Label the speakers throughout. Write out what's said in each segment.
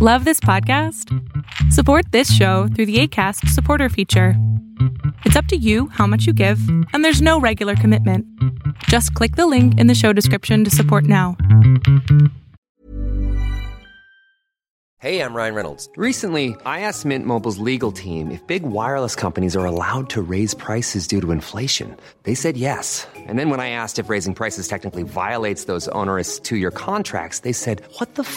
Speaker 1: Love this podcast? Support this show through the ACAST supporter feature. It's up to you how much you give, and there's no regular commitment. Just click the link in the show description to support now.
Speaker 2: Hey, I'm Ryan Reynolds. Recently, I asked Mint Mobile's legal team if big wireless companies are allowed to raise prices due to inflation. They said yes. And then when I asked if raising prices technically violates those onerous two year contracts, they said, What the f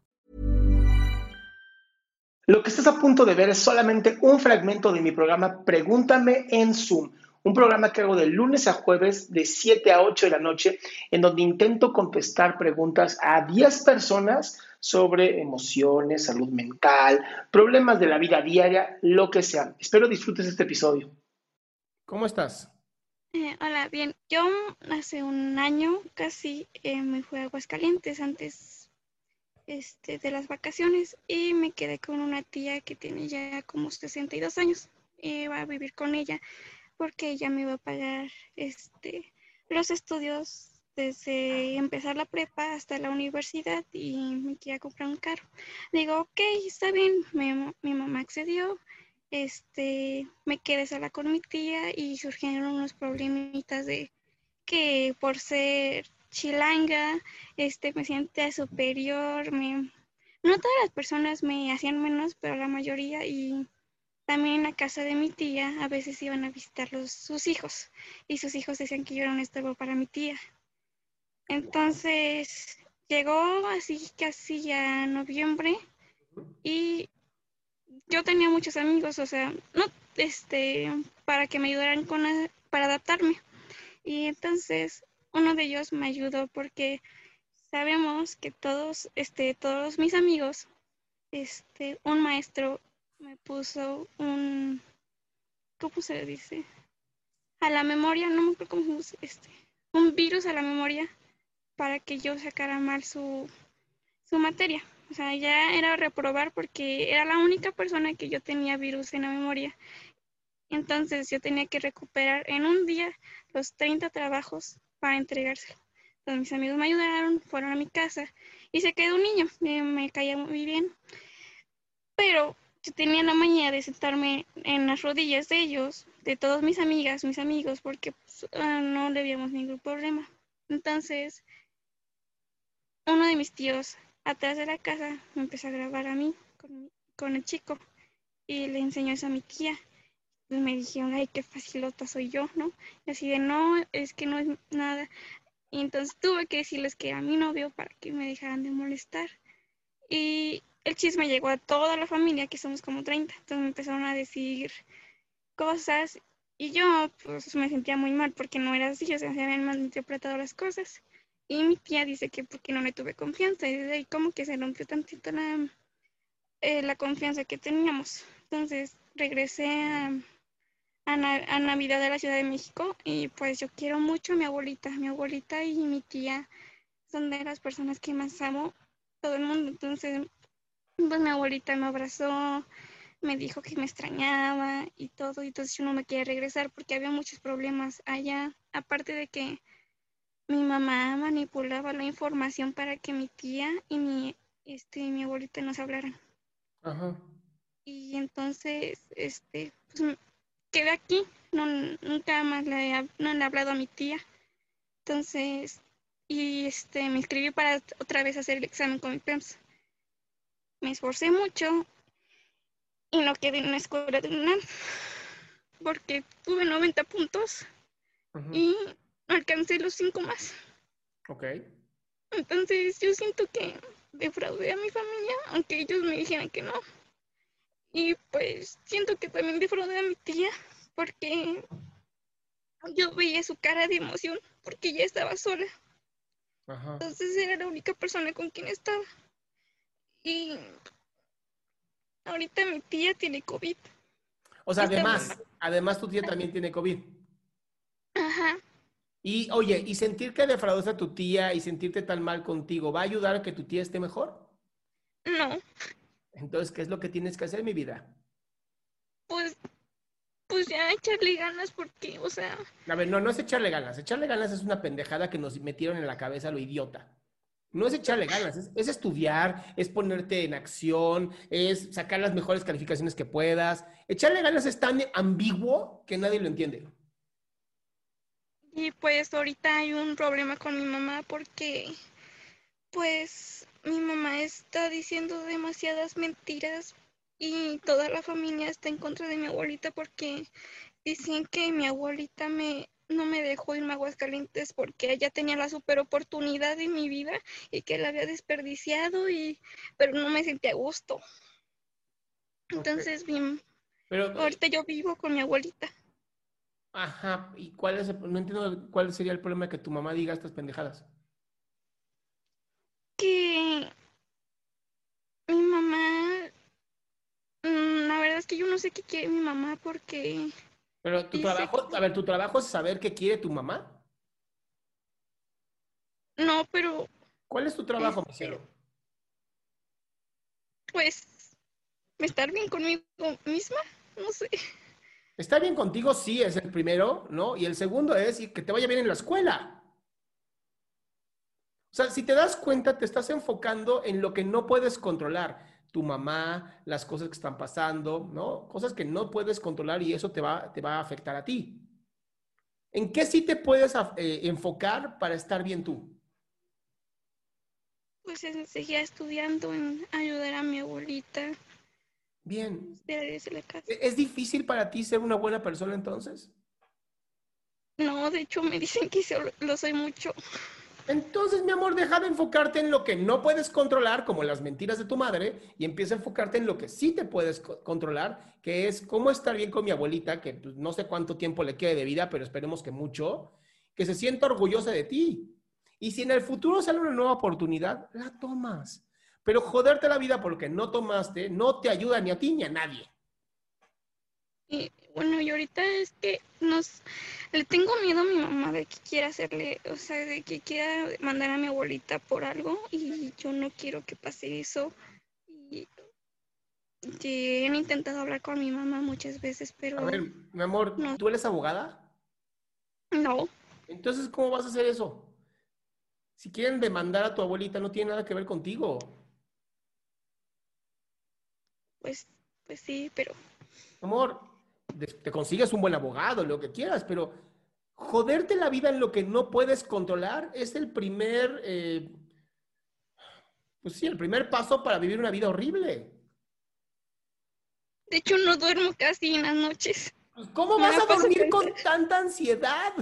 Speaker 3: Lo que estás a punto de ver es solamente un fragmento de mi programa Pregúntame en Zoom, un programa que hago de lunes a jueves de 7 a 8 de la noche, en donde intento contestar preguntas a 10 personas sobre emociones, salud mental, problemas de la vida diaria, lo que sea. Espero disfrutes este episodio. ¿Cómo estás?
Speaker 4: Eh, hola, bien. Yo hace un año casi eh, me fui a Aguascalientes antes este, de las vacaciones y me quedé con una tía que tiene ya como 62 años. y va a vivir con ella porque ella me iba a pagar este, los estudios desde empezar la prepa hasta la universidad y me quería comprar un carro. Digo, ok, está bien, mi, mi mamá accedió, este, me quedé sola con mi tía y surgieron unos problemitas de que por ser chilanga, este, me siente superior, me, no todas las personas me hacían menos, pero la mayoría y también en la casa de mi tía a veces iban a visitar los, sus hijos y sus hijos decían que yo era un estorbo para mi tía. Entonces llegó así casi a noviembre y yo tenía muchos amigos, o sea, no, este, para que me ayudaran con para adaptarme. Y entonces uno de ellos me ayudó porque sabemos que todos, este, todos mis amigos, este, un maestro me puso un, ¿cómo se le dice? A la memoria, no me acuerdo cómo se este, un virus a la memoria para que yo sacara mal su, su materia. O sea, ya era reprobar porque era la única persona que yo tenía virus en la memoria. Entonces yo tenía que recuperar en un día los 30 trabajos para entregárselo. Entonces mis amigos me ayudaron, fueron a mi casa y se quedó un niño, me, me caía muy bien. Pero yo tenía la mañana de sentarme en las rodillas de ellos, de todas mis amigas, mis amigos, porque pues, ah, no le habíamos ningún problema. Entonces, uno de mis tíos atrás de la casa me empezó a grabar a mí con, el chico y le enseñó eso a mi tía. Me dijeron, ay, qué facilota soy yo, ¿no? Y así de, no, es que no es nada. Y entonces tuve que decirles que a mi novio para que me dejaran de molestar. Y el chisme llegó a toda la familia, que somos como 30. Entonces me empezaron a decir cosas y yo pues me sentía muy mal porque no era así, o se habían malinterpretado las cosas. Y mi tía dice que porque no le tuve confianza. Y desde ahí como que se rompió tantito la, eh, la confianza que teníamos. Entonces regresé a, a, Navidad de la Ciudad de México y pues yo quiero mucho a mi abuelita. Mi abuelita y mi tía son de las personas que más amo todo el mundo. Entonces, pues mi abuelita me abrazó, me dijo que me extrañaba y todo. Y entonces yo no me quería regresar porque había muchos problemas allá. Aparte de que mi mamá manipulaba la información para que mi tía y mi, este, mi abuelita nos hablaran. Ajá. Y entonces, este, pues quedé aquí, no, nunca más le, no le he hablado a mi tía. Entonces, y este, me inscribí para otra vez hacer el examen con mi PEMS. Me esforcé mucho y no quedé en la escuela de UNAM. porque tuve 90 puntos y alcancé los 5 más.
Speaker 3: Ok.
Speaker 4: Entonces yo siento que defraudé a mi familia, aunque ellos me dijeran que no. Y pues siento que también defraudé a mi tía, porque yo veía su cara de emoción, porque ella estaba sola.
Speaker 3: Ajá.
Speaker 4: Entonces era la única persona con quien estaba. Y ahorita mi tía tiene COVID.
Speaker 3: O sea, además, además tu tía también tiene COVID.
Speaker 4: Ajá.
Speaker 3: Y oye, ¿y sentir que defraudaste a tu tía y sentirte tan mal contigo va a ayudar a que tu tía esté mejor?
Speaker 4: No,
Speaker 3: Entonces, ¿qué es lo que tienes que hacer, mi vida?
Speaker 4: pues, pues ya echarle ganas porque, o sea,
Speaker 3: A ver, no, no es echarle ganas. Echarle ganas es una pendejada que nos metieron en la cabeza lo idiota. No es echarle ganas, es, es estudiar, es ponerte en acción, es sacar las mejores calificaciones que puedas. Echarle ganas es tan ambiguo que nadie lo entiende.
Speaker 4: y pues ahorita hay un problema con mi mamá porque, pues, mi mamá está diciendo demasiadas mentiras y toda la familia está en contra de mi abuelita porque dicen que mi abuelita me no me dejó irme a Aguascalientes porque ella tenía la super oportunidad en mi vida y que la había desperdiciado y pero no me sentía a gusto. Entonces, bien,
Speaker 3: Pero,
Speaker 4: ahorita yo vivo con mi abuelita.
Speaker 3: ajá, ¿y cuál es el- no entiendo cuál sería el problema que tu mamá diga estas pendejadas?
Speaker 4: Que mi mamá, mm, la verdad es que yo no sé qué quiere mi mamá porque
Speaker 3: Pero tu trabajo,
Speaker 4: que-
Speaker 3: a ver, tu trabajo es saber qué quiere tu mamá.
Speaker 4: no, pero
Speaker 3: ¿Cuál es tu trabajo,
Speaker 4: Este,
Speaker 3: cielo?
Speaker 4: pues estar bien conmigo misma, no sé.
Speaker 3: Está bien contigo, sí, es el primero, ¿no? Y el segundo es que te vaya bien en la escuela. O sea, si te das cuenta, te estás enfocando en lo que no puedes controlar. Tu mamá, las cosas que están pasando, ¿no? Cosas que no puedes controlar y eso te va, te va a afectar a ti. ¿En qué sí te puedes af- eh, enfocar para estar bien tú?
Speaker 4: Pues en seguir estudiando, en ayudar a mi abuelita,
Speaker 3: Bien.
Speaker 4: desde la casa.
Speaker 3: ¿E- ¿Es difícil para ti ser una buena persona entonces?
Speaker 4: No, de hecho me dicen que lo soy mucho.
Speaker 3: Entonces, mi amor, deja de enfocarte en lo que no puedes controlar, como las mentiras de tu madre, y empieza a enfocarte en lo que sí te puedes co- controlar, que es cómo estar bien con mi abuelita, que pues, no sé cuánto tiempo le quede de vida, pero esperemos que mucho, que se sienta orgullosa de ti. Y si en el futuro sale una nueva oportunidad, la tomas. Pero joderte la vida porque no tomaste no te ayuda ni a ti ni a nadie.
Speaker 4: Y bueno, y ahorita es que nos le tengo miedo a mi mamá de que quiera hacerle, o sea, de que quiera mandar a mi abuelita por algo y yo no quiero que pase eso. Y que han intentado hablar con mi mamá muchas veces, pero
Speaker 3: A ver, mi amor,
Speaker 4: No.
Speaker 3: ¿tú eres abogada?
Speaker 4: no,
Speaker 3: Entonces, ¿cómo vas a hacer eso? Si quieren demandar a tu abuelita, no tiene nada que ver contigo.
Speaker 4: pues, pues sí, pero
Speaker 3: Amor, te consigues un buen abogado, lo que quieras, pero joderte la vida en lo que no puedes controlar es el primer, eh, pues sí, el primer paso para vivir una vida horrible.
Speaker 4: de hecho no duermo casi en las noches.
Speaker 3: Pues, ¿Cómo
Speaker 4: Me
Speaker 3: vas a dormir con tanta ansiedad?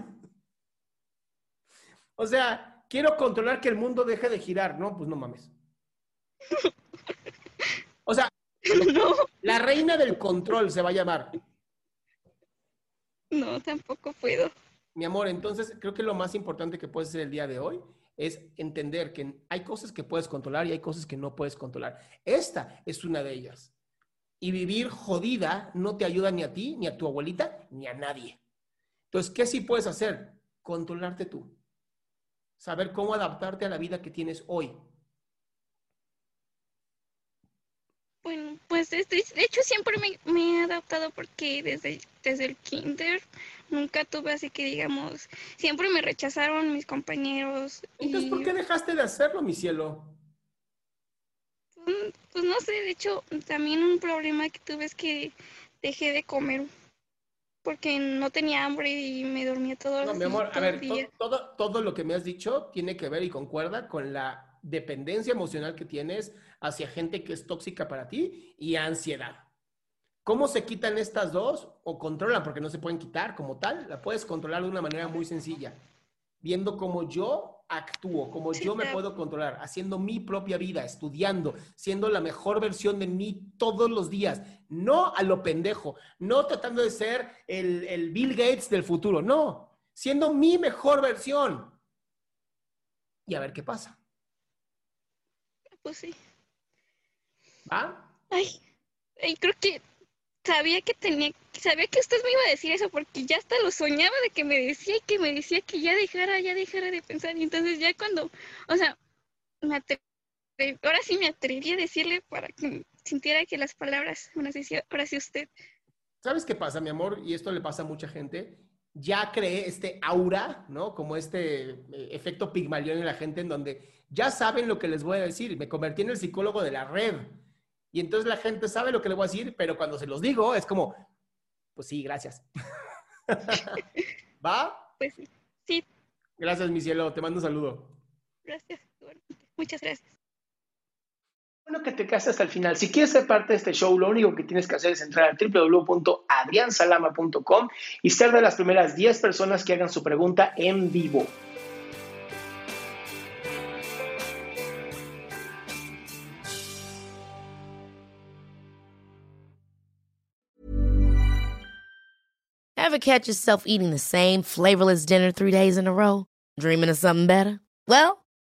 Speaker 3: O sea, quiero controlar que el mundo deje de girar, ¿no? Pues no mames. O sea,
Speaker 4: No,
Speaker 3: la reina del control se va a llamar.
Speaker 4: No, tampoco puedo.
Speaker 3: Mi amor, entonces creo que lo más importante que puedes hacer el día de hoy es entender que hay cosas que puedes controlar y hay cosas que no puedes controlar. Esta es una de ellas. Y vivir jodida no te ayuda ni a ti, ni a tu abuelita, ni a nadie. Entonces, ¿qué sí puedes hacer? Controlarte tú. Saber cómo adaptarte a la vida que tienes hoy.
Speaker 4: Bueno, pues de hecho siempre me, me he adaptado porque desde, desde el kinder nunca tuve así que digamos, siempre me rechazaron mis compañeros.
Speaker 3: Entonces,
Speaker 4: y,
Speaker 3: ¿por qué dejaste de hacerlo, mi cielo?
Speaker 4: mm, Pues no sé, de hecho también un problema que tuve es que dejé de comer porque no tenía hambre y me dormía todo,
Speaker 3: No, mi amor, a
Speaker 4: todo
Speaker 3: ver,
Speaker 4: el
Speaker 3: to-
Speaker 4: día.
Speaker 3: todo, todo lo que me has dicho tiene que ver y concuerda con la dependencia emocional que tienes hacia gente que es tóxica para ti y ansiedad. ¿Cómo se quitan estas dos o controlan? Porque no se pueden quitar como tal. La puedes controlar de una manera muy sencilla. Viendo cómo yo actúo, cómo yo me puedo controlar, haciendo mi propia vida, estudiando, siendo la mejor versión de mí todos los días. No a lo pendejo, no tratando de ser el, el Bill Gates del futuro, no, siendo mi mejor versión. Y a ver qué pasa.
Speaker 4: Pues sí.
Speaker 3: ¿Va?
Speaker 4: Ay, ay, creo que sabía que tenía, sabía que usted me iba a decir eso porque ya hasta lo soñaba de que me decía y que me decía que ya dejara, ya dejara de pensar. Y entonces ya cuando, o sea, me atreví, ahora sí me atreví a decirle para que sintiera que las palabras, sí, ahora sí usted.
Speaker 3: ¿Sabes qué pasa, mi amor? Y esto le pasa a mucha gente. Ya creé este aura, ¿no? Como este eh, efecto pigmalión en la gente en donde ya saben lo que les voy a decir. Me convertí en el psicólogo de la red. Y entonces la gente sabe lo que le voy a decir, pero cuando se los digo es como, pues sí, gracias. ¿Va?
Speaker 4: Pues sí.
Speaker 3: Gracias, mi cielo. Te mando un saludo.
Speaker 4: Gracias. Muchas gracias.
Speaker 3: Bueno, que te quedas hasta el final. Si quieres ser parte de este show, lo único que tienes que hacer es entrar a www.adriansalama.com y ser de las primeras 10 personas que hagan su pregunta en vivo.
Speaker 5: Ever catch yourself eating the same flavorless dinner three days in a row? Dreaming of something better? Well,